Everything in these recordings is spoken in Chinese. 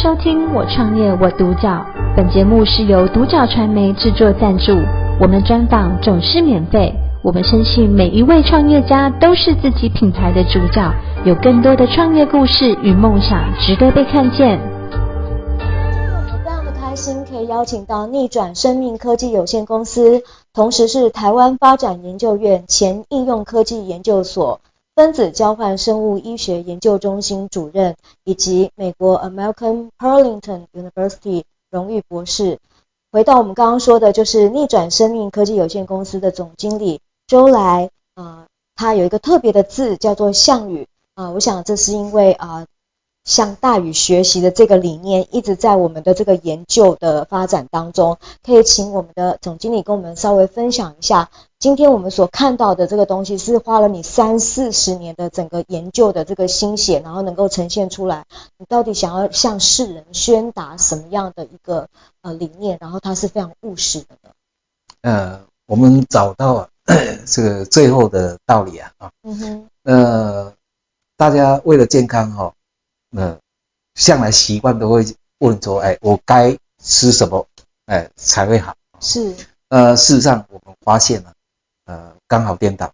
收听《我创业我独角》，本节目是由独角传媒制作赞助，我们专访总是免费。我们深信每一位创业家都是自己品牌的主角，有更多的创业故事与梦想值得被看见。我们非常的开心，可以邀请到逆转生命科技有限公司，同时是台湾发展研究院前应用科技研究所。分子交换生物医学研究中心主任，以及美国 American Perlington University 荣誉博士。回到我们刚刚说的，就是逆转生命科技有限公司的总经理周来啊，他有一个特别的字叫做项羽啊，我想这是因为啊。向大宇学习的这个理念一直在我们的这个研究的发展当中，可以请我们的总经理跟我们稍微分享一下，今天我们所看到的这个东西是花了你三四十年的整个研究的这个心血，然后能够呈现出来，你到底想要向世人宣达什么样的一个呃理念？然后它是非常务实的呢。呃，我们找到这个最后的道理啊啊，嗯哼，呃，大家为了健康哈、哦。那向来习惯都会问说：“哎，我该吃什么，哎才会好？”是。呃，事实上我们发现了，呃，刚好颠倒，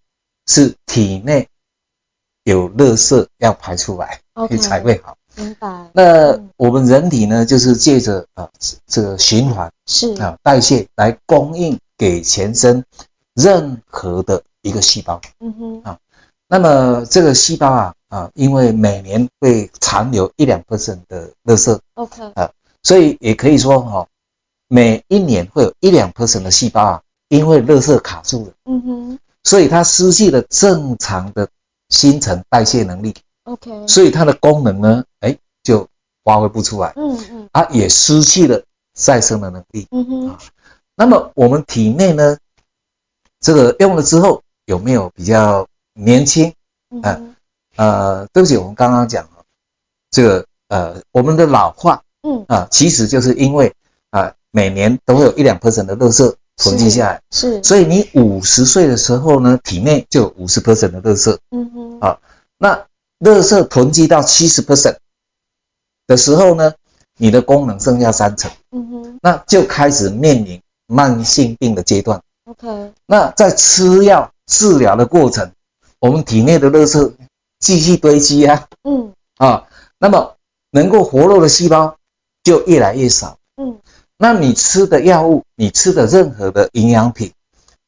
是体内有热色要排出来，okay, 才会好。明白。那我们人体呢，就是借着啊这个循环是啊代谢来供应给全身任何的一个细胞。嗯哼。啊，那么这个细胞啊。啊，因为每年会残留一两 percent 的垃圾，OK，啊，所以也可以说哈，每一年会有一两 percent 的细胞啊，因为垃圾卡住了，嗯哼，所以它失去了正常的新陈代谢能力，OK，所以它的功能呢，哎，就发挥不出来，嗯嗯，它也失去了再生的能力，嗯哼，啊那么我们体内呢，这个用了之后有没有比较年轻？啊？呃，对不起，我们刚刚讲了这个呃，我们的老化，嗯。啊，其实就是因为啊，每年都会有一两 percent 的垃圾囤积下来，是，是。所以你五十岁的时候呢，体内就有五十 percent 的垃圾，嗯哼，啊，那垃圾囤积到七十 percent 的时候呢，你的功能剩下三成，嗯哼，那就开始面临慢性病的阶段，OK，那在吃药治疗的过程，我们体内的垃圾。继续堆积啊，嗯啊，那么能够活络的细胞就越来越少，嗯，那你吃的药物，你吃的任何的营养品，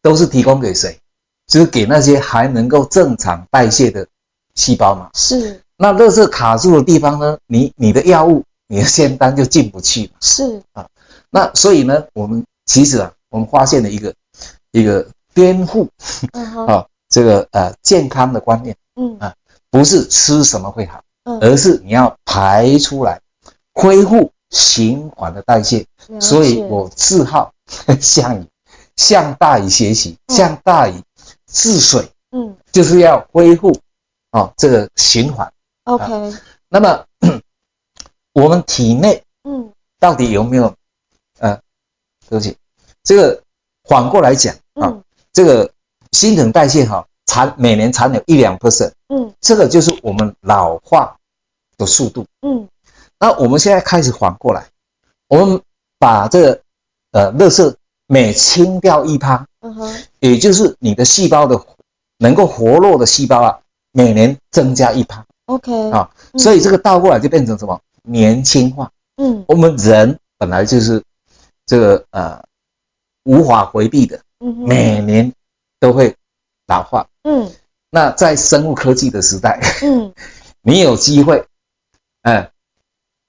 都是提供给谁？就是给那些还能够正常代谢的细胞嘛。是。那垃圾卡住的地方呢？你你的药物，你的仙丹就进不去。是啊，那所以呢，我们其实啊，我们发现了一个一个颠覆，嗯啊，这个呃健康的观念，嗯啊。不是吃什么会好，嗯而是你要排出来，恢复循环的代谢。所以我自号 向你，向大禹学习，向大禹治水。嗯，就是要恢复哦这个循环。OK，那么 我们体内嗯到底有没有呃，对不起，这个反过来讲啊，这个新陈代谢哈。残每年残留一两 percent，嗯，这个就是我们老化的速度，嗯，那我们现在开始反过来，我们把这个呃，垃圾每清掉一趴，嗯哼，也就是你的细胞的能够活络的细胞啊，每年增加一趴，OK，啊，所以这个倒过来就变成什么？年轻化，嗯，我们人本来就是这个呃无法回避的，嗯，每年都会老化。嗯，那在生物科技的时代，嗯，你有机会，嗯，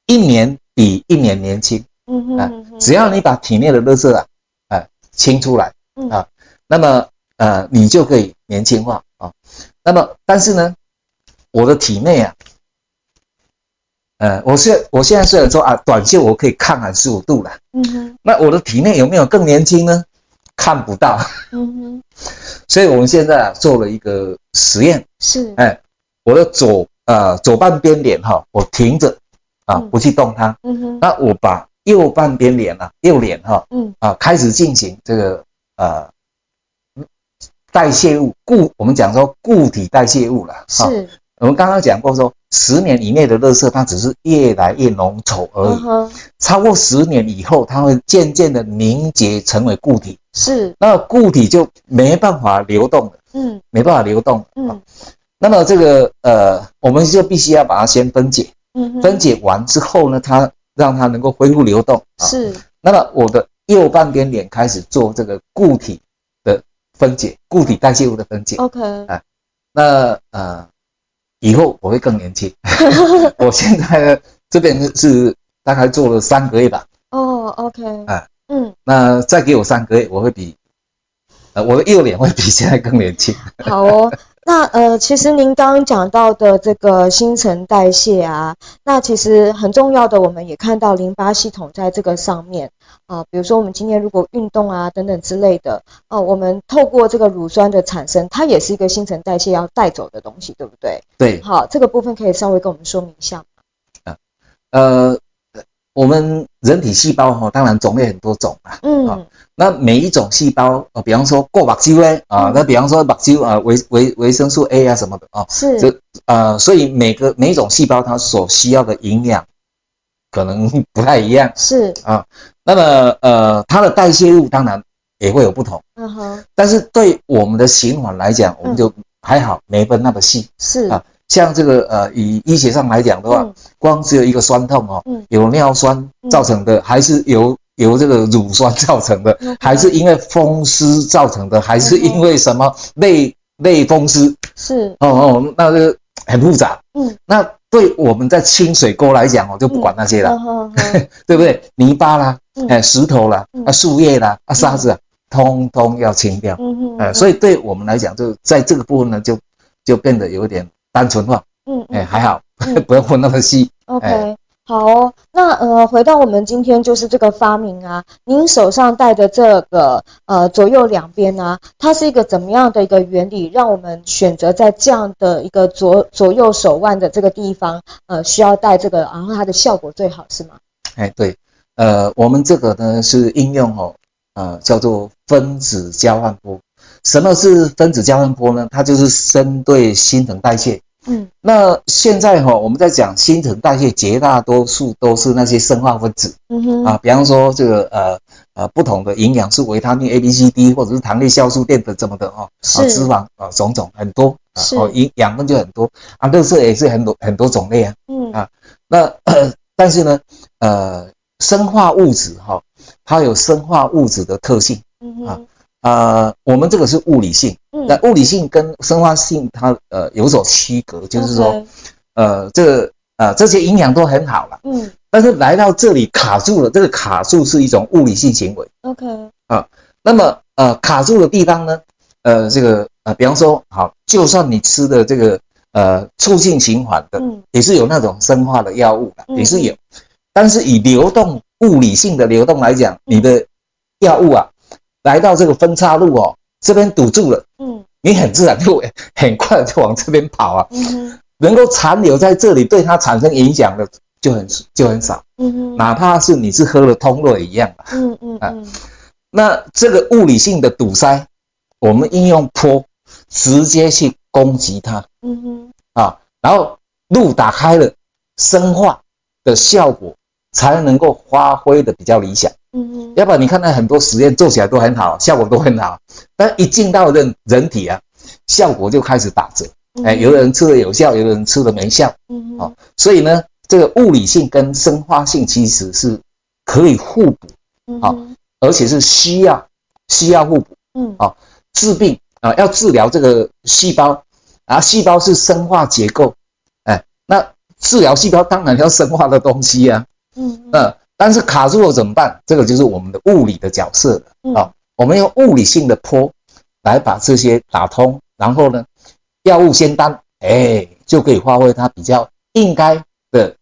一年比一年年轻，嗯嗯，只要你把体内的垃圾啊，呃，清出来，啊，那么呃，你就可以年轻化啊。那么，但是呢，我的体内啊，呃，我现我现在虽然说啊，短袖我可以抗寒十五度了，嗯哼，那我的体内有没有更年轻呢？看不到，嗯哼，所以我们现在啊做了一个实验，是，哎，我的左呃左半边脸哈，我停着啊，不去动它，嗯哼，那我把右半边脸啊，右脸哈，嗯。啊开始进行这个呃代谢物固，我们讲说固体代谢物了，是，我们刚刚讲过说，十年以内的垃圾它只是越来越浓稠而已，嗯、超过十年以后，它会渐渐的凝结成为固体，是，那固体就没办法流动了，嗯，没办法流动，嗯，那么这个呃，我们就必须要把它先分解，嗯，分解完之后呢，它让它能够恢复流动，啊。是，那么我的右半边脸开始做这个固体的分解，固体代谢物的分解，OK，啊，那呃。以后我会更年轻。我现在呢，这边是大概做了三个月吧。哦，OK。哎，嗯，那再给我三个月，我会比，呃，我的右脸会比现在更年轻。好哦。那呃，其实您刚刚讲到的这个新陈代谢啊，那其实很重要的，我们也看到淋巴系统在这个上面啊、呃，比如说我们今天如果运动啊等等之类的，哦、呃，我们透过这个乳酸的产生，它也是一个新陈代谢要带走的东西，对不对？对。好，这个部分可以稍微跟我们说明一下吗？啊，呃。我们人体细胞哈，当然种类很多种啊。嗯。那每一种细胞啊，比方说过目睭呢啊，那比方说目睭啊，维维维生素 A 啊什么的啊。是。就呃，所以每个每一种细胞它所需要的营养可能不太一样。是。啊，那么呃，它的代谢物当然也会有不同。嗯哼。但是对我们的循环来讲，我们就还好，没分那么细。是。啊。像这个呃，以医学上来讲的话，嗯、光只有一个酸痛哦，嗯、有尿酸造成的，嗯、还是由由这个乳酸造成的，嗯、还是因为风湿造成的，嗯、还是因为什么类类风湿？是。哦哦，那个很复杂。嗯，那对我们在清水沟来讲哦，就不管那些了，嗯、对不对？泥巴啦，哎、嗯，石头啦，啊，树叶啦，啊，沙子啊，通通要清掉。嗯嗯，呃，所以对我们来讲，就在这个部分呢，就就变得有点。单纯化，嗯，哎，还好，嗯、不要问那么细。OK，哎、好、哦，那呃，回到我们今天就是这个发明啊，您手上戴的这个呃左右两边啊，它是一个怎么样的一个原理，让我们选择在这样的一个左左右手腕的这个地方，呃，需要戴这个，然后它的效果最好是吗？哎，对，呃，我们这个呢是应用哦，呃，叫做分子交换波。什么是分子交换波呢？它就是针对新陈代谢。嗯，那现在哈，我们在讲新陈代谢，绝大多数都是那些生化分子。嗯哼，啊，比方说这个呃呃不同的营养素，维他命 A、B、C、D，或者是糖类、酵素、淀粉什么的哦，啊，脂肪啊，种种很多啊，哦，营养分就很多啊，热色也是很多很多种类啊。嗯啊，那 但是呢，呃，生化物质哈，它有生化物质的特性。嗯哼。啊呃，我们这个是物理性，那物理性跟生化性它呃有所区隔，就是说，呃，这个呃这些营养都很好了，嗯，但是来到这里卡住了，这个卡住是一种物理性行为，OK，啊，那么呃卡住的地方呢，呃这个呃比方说好，就算你吃的这个呃促进循环的，嗯，也是有那种生化的药物的，也是有，但是以流动物理性的流动来讲，你的药物啊。来到这个分岔路哦，这边堵住了，嗯，你很自然就很快就往这边跑啊，嗯，能够残留在这里对它产生影响的就很就很少，嗯哼，哪怕是你是喝了通络一样，嗯嗯啊，那这个物理性的堵塞，我们应用坡直接去攻击它，嗯哼，啊，然后路打开了，生化的效果才能够发挥的比较理想。嗯，要不然你看那很多实验做起来都很好，效果都很好，但一进到人人体啊，效果就开始打折。哎，有的人吃了有效，有的人吃了没效。嗯哼，所以呢，这个物理性跟生化性其实是可以互补，好，而且是需要需要互补。嗯，好，治病啊，要治疗这个细胞啊，细胞是生化结构，哎，那治疗细胞当然要生化的东西呀。嗯嗯。但是卡住了怎么办？这个就是我们的物理的角色了啊！我们用物理性的坡来把这些打通，然后呢，药物仙丹，哎，就可以发挥它比较应该的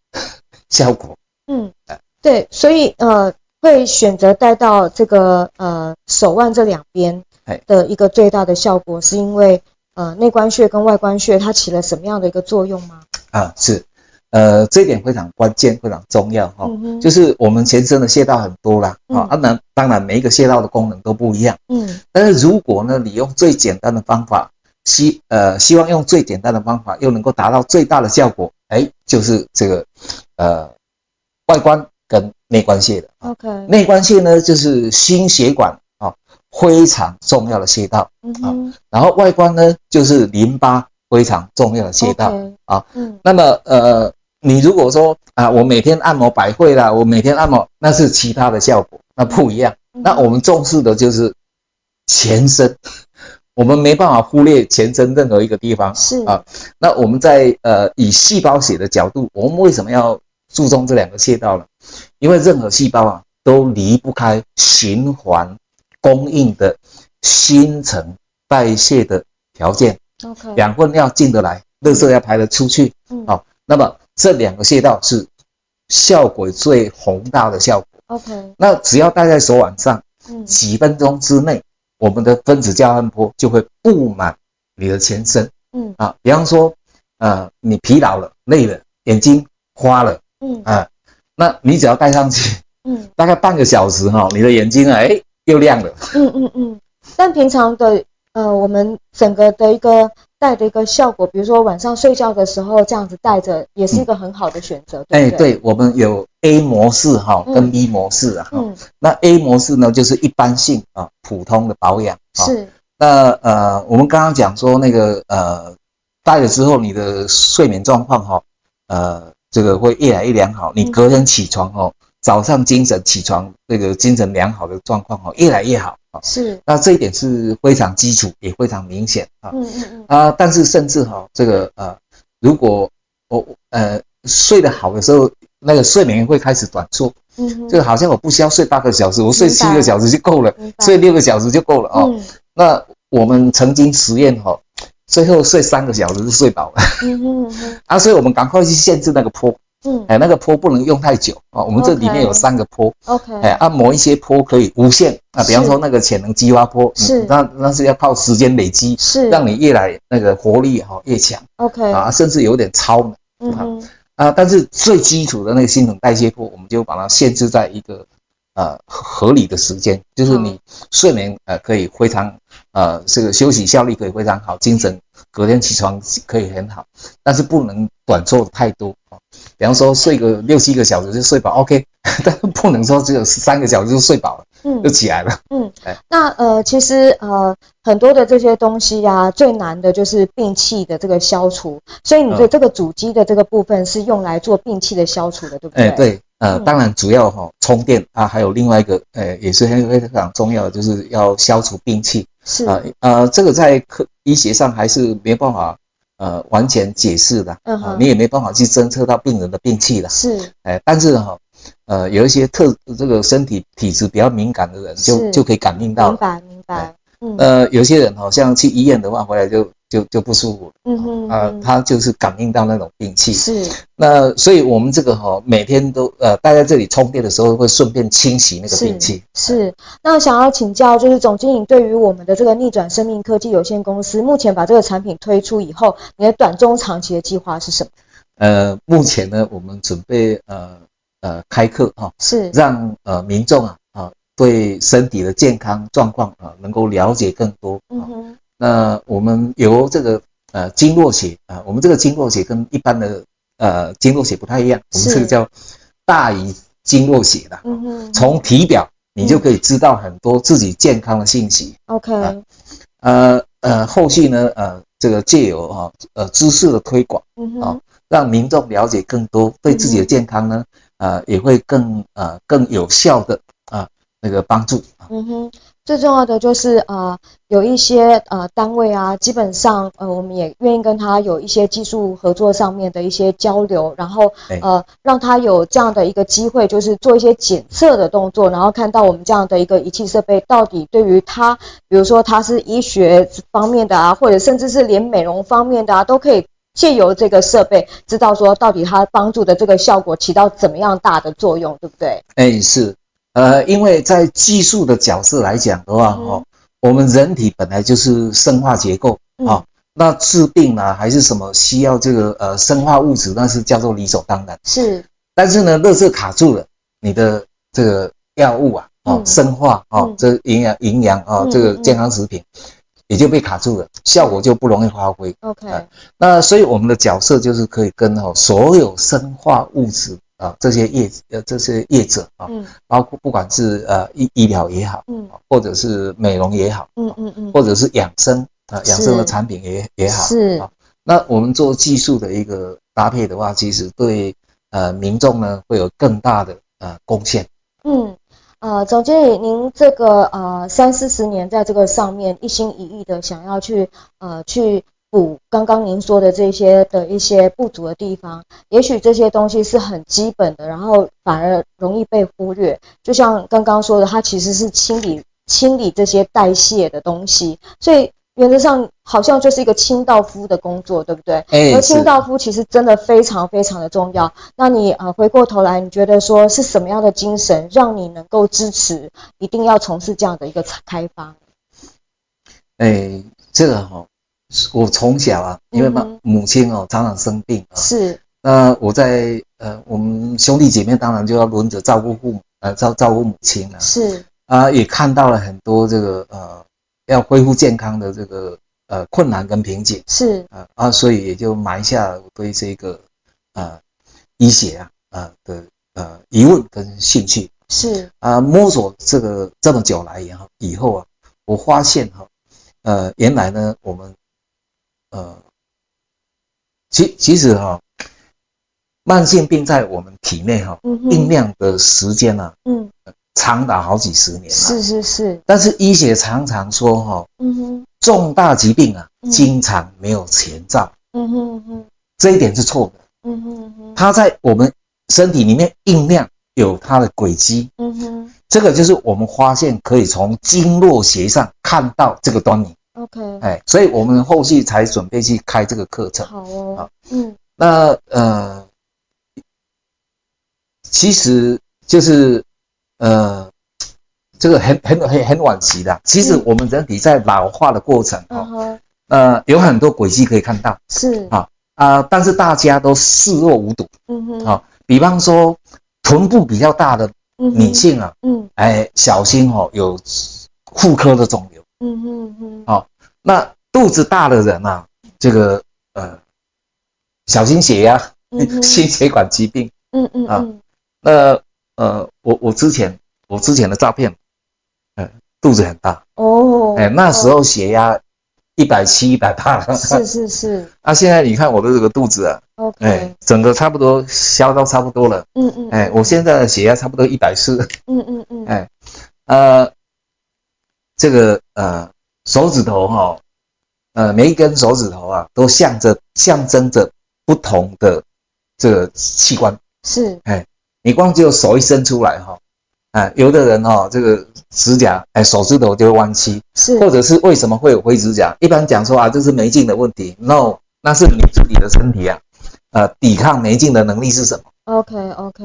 效果。嗯，对，所以呃，会选择带到这个呃手腕这两边的一个最大的效果，是因为呃内关穴跟外关穴它起了什么样的一个作用吗？啊，是。呃，这一点非常关键，非常重要哈。嗯哼。就是我们全身的穴道很多啦，啊，当然当然每一个穴道的功能都不一样。嗯。但是如果呢，你用最简单的方法希呃希望用最简单的方法又能够达到最大的效果，哎，就是这个呃外观跟内关穴的。OK，内关穴呢就是心血管啊非常重要的穴道啊，然后外观呢就是淋巴非常重要的穴道啊。嗯，那么呃你如果说啊我每天按摩百会啦，我每天按摩那是其他的效果，那不一样。那我们重视的就是全身。我们没办法忽略全身任何一个地方，是啊。那我们在呃以细胞学的角度，我们为什么要注重这两个穴道呢？因为任何细胞啊都离不开循环供应的新陈代谢的条件。OK，养分要进得来，热色要排得出去。嗯，好。那么这两个穴道是效果最宏大的效果。OK，那只要戴在手腕上，嗯，几分钟之内。我们的分子交换波就会布满你的全身，嗯啊，比方说，呃，你疲劳了、累了，眼睛花了，嗯啊，那你只要戴上去，嗯，大概半个小时哈，你的眼睛啊，哎，又亮了，嗯嗯嗯。但平常的，呃，我们整个的一个。戴的一个效果，比如说晚上睡觉的时候这样子戴着，也是一个很好的选择，对不对？对，我们有 A 模式哈，跟 B 模式啊。嗯。那 A 模式呢，就是一般性啊，普通的保养。是。那呃，我们刚刚讲说那个呃，戴了之后你的睡眠状况哈，呃，这个会越来越良好，你隔天起床哦。早上精神起床，这个精神良好的状况哦，越来越好啊。是，那这一点是非常基础，也非常明显啊。嗯嗯嗯。啊，但是甚至哈，这个呃，如果我呃睡得好的时候，那个睡眠会开始短促。嗯。就好像我不需要睡八个小时，我睡七个小时就够了，睡六个小时就够了哦。那我们曾经实验哈，最后睡三个小时就睡饱了。嗯嗯嗯。啊，所以我们赶快去限制那个坡。嗯，哎，那个坡不能用太久啊。我们这里面有三个坡，OK，哎，按摩一些坡可以无限啊。比方说那个潜能激发坡，是，那那是要靠时间累积，是，让你越来那个活力哈越强，OK，啊，甚至有点超能，嗯啊，但是最基础的那个新陈代谢坡，我们就把它限制在一个呃合理的时间，就是你睡眠呃可以非常呃这个休息效率可以非常好，精神隔天起床可以很好，但是不能短坐太多啊。比方说睡个六七个小时就睡饱，OK，但不能说只有三个小时就睡饱了，嗯，就起来了，嗯，哎，那呃，其实呃，很多的这些东西呀、啊，最难的就是病气的这个消除，所以你的这个主机的这个部分是用来做病气的消除的，对不对？哎，对，呃，当然主要哈、哦、充电啊，还有另外一个，呃，也是很非常重要的，就是要消除病气，是。啊，呃，这个在科医学上还是没办法。呃，完全解释的，嗯啊，你也没办法去侦测到病人的病气了，是，哎，但是哈，呃，有一些特这个身体体质比较敏感的人就，就就可以感应到，明白明白，嗯，呃，有些人好像去医院的话，回来就。就就不舒服，嗯哼，啊，他就是感应到那种病气，是，那所以我们这个哈，每天都呃待在这里充电的时候，会顺便清洗那个病气。是，那想要请教，就是总经理对于我们的这个逆转生命科技有限公司，目前把这个产品推出以后，你的短中长期的计划是什么？呃，目前呢，我们准备呃呃开课哈，是。让呃民众啊啊对身体的健康状况啊能够了解更多，嗯哼。那我们由这个呃经络学啊，我们这个经络学跟一般的呃经络学不太一样，我们这个叫大于经络学的，嗯哼，从体表你就可以知道很多自己健康的信息。OK，呃呃，后续呢呃这个借由啊呃知识的推广，啊让民众了解更多，对自己的健康呢呃也会更呃更有效的啊那个帮助。嗯哼。最重要的就是呃有一些呃单位啊，基本上呃我们也愿意跟他有一些技术合作上面的一些交流，然后呃让他有这样的一个机会，就是做一些检测的动作，然后看到我们这样的一个仪器设备到底对于他，比如说他是医学方面的啊，或者甚至是连美容方面的啊，都可以借由这个设备知道说到底他帮助的这个效果起到怎么样大的作用，对不对？哎，是。呃，因为在技术的角色来讲的话，哈、嗯，我们人体本来就是生化结构，啊、嗯，那治病呢，还是什么需要这个呃生化物质，那是叫做理所当然。是，但是呢，热色卡住了，你的这个药物啊，哦、嗯，生化，哦、嗯，这营养营养啊，这个健康食品，也就被卡住了，效果就不容易发挥。OK，、呃、那所以我们的角色就是可以跟哈所有生化物质啊这些业呃这些业者啊，嗯，包括不管是呃医医疗也好，嗯，或者是美容也好，嗯嗯嗯，或者是养生啊养生的产品也也好，是啊，那我们做技术的一个搭配的话，其实对呃民众呢会有更大的呃贡献。嗯。呃，总经理，您这个呃三四十年在这个上面一心一意的想要去呃去补刚刚您说的这些的一些不足的地方，也许这些东西是很基本的，然后反而容易被忽略。就像刚刚说的，它其实是清理清理这些代谢的东西，所以。原则上好像就是一个清道夫的工作，对不对？欸、而清道夫其实真的非常非常的重要。那你呃回过头来，你觉得说是什么样的精神让你能够支持，一定要从事这样的一个开发？哎、欸，这个哈、哦，我从小啊，因为妈母亲哦常常生病啊，是。那我在呃我们兄弟姐妹当然就要轮着照顾父母呃照照顾母亲了，是。啊，也看到了很多这个呃。要恢复健康的这个呃困难跟瓶颈是啊啊，所以也就埋下了我对这个呃医学啊啊的呃疑问跟兴趣是啊，摸索这个这么久来以后以后啊，我发现哈呃原来呢我们呃其其实哈慢性病在我们体内哈酝酿的时间呢嗯。长达好几十年了，是是是。但是医学常常说哈，嗯哼，重大疾病啊，经常没有前兆，嗯哼哼，这一点是错的，嗯哼哼，它在我们身体里面酝酿有它的轨迹，嗯哼，这个就是我们发现可以从经络学上看到这个端倪，OK，哎，所以我们后续才准备去开这个课程，好哦，嗯，那呃，其实就是。呃，这个很很很很惋惜的。其实我们人体在老化的过程啊，嗯、呃，有很多轨迹可以看到，是。啊啊，但是大家都视若无睹。嗯哼，啊，比方说臀部比较大的女性啊，嗯，哎，小心哦，有妇科的肿瘤。嗯嗯嗯，好，那肚子大的人啊，这个呃，小心血压、嗯、心血管疾病。嗯嗯啊，那。呃，我我之前我之前的照片，呃，肚子很大。哦，哎，那时候血压一百七一百八。了，是是是。啊，现在你看我的这个肚子啊，OK，哎，整个差不多消到差不多了，嗯嗯，哎，我现在的血压差不多一百四，嗯嗯嗯，哎，呃，这个呃手指头哈、哦，呃每一根手指头啊，都象征象征着不同的这个器官，是，哎。你光只有手一伸出来哈，啊，有的人哈，这个指甲哎，手指头就会弯曲，是，或者是为什么会有灰指甲？一般讲说啊，这是霉菌的问题。No，那是你自己的身体啊，呃，抵抗霉菌的能力是什么？OK OK，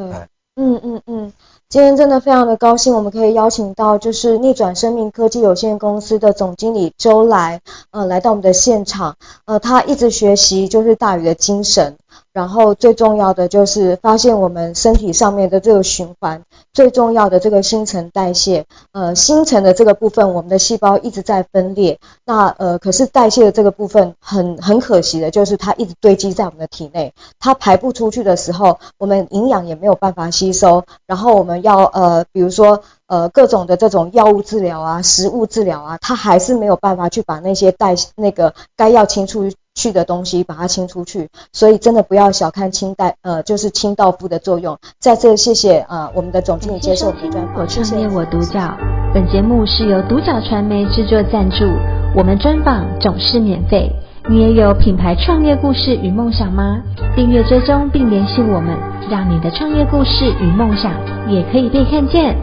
嗯嗯嗯，今天真的非常的高兴，我们可以邀请到就是逆转生命科技有限公司的总经理周来，呃，来到我们的现场，呃，他一直学习就是大禹的精神。然后最重要的就是发现我们身体上面的这个循环，最重要的这个新陈代谢，呃，新陈的这个部分，我们的细胞一直在分裂。那呃，可是代谢的这个部分很很可惜的，就是它一直堆积在我们的体内，它排不出去的时候，我们营养也没有办法吸收。然后我们要呃，比如说呃，各种的这种药物治疗啊，食物治疗啊，它还是没有办法去把那些代那个该要清除去的东西把它清出去，所以真的不要小看清代呃，就是清道夫的作用。再次谢谢呃我们的总经理接受我们的专访。我创业我独角，本节目是由独角传媒制作赞助，我们专访总是免费。你也有品牌创业故事与梦想吗？订阅追踪并联系我们，让你的创业故事与梦想也可以被看见。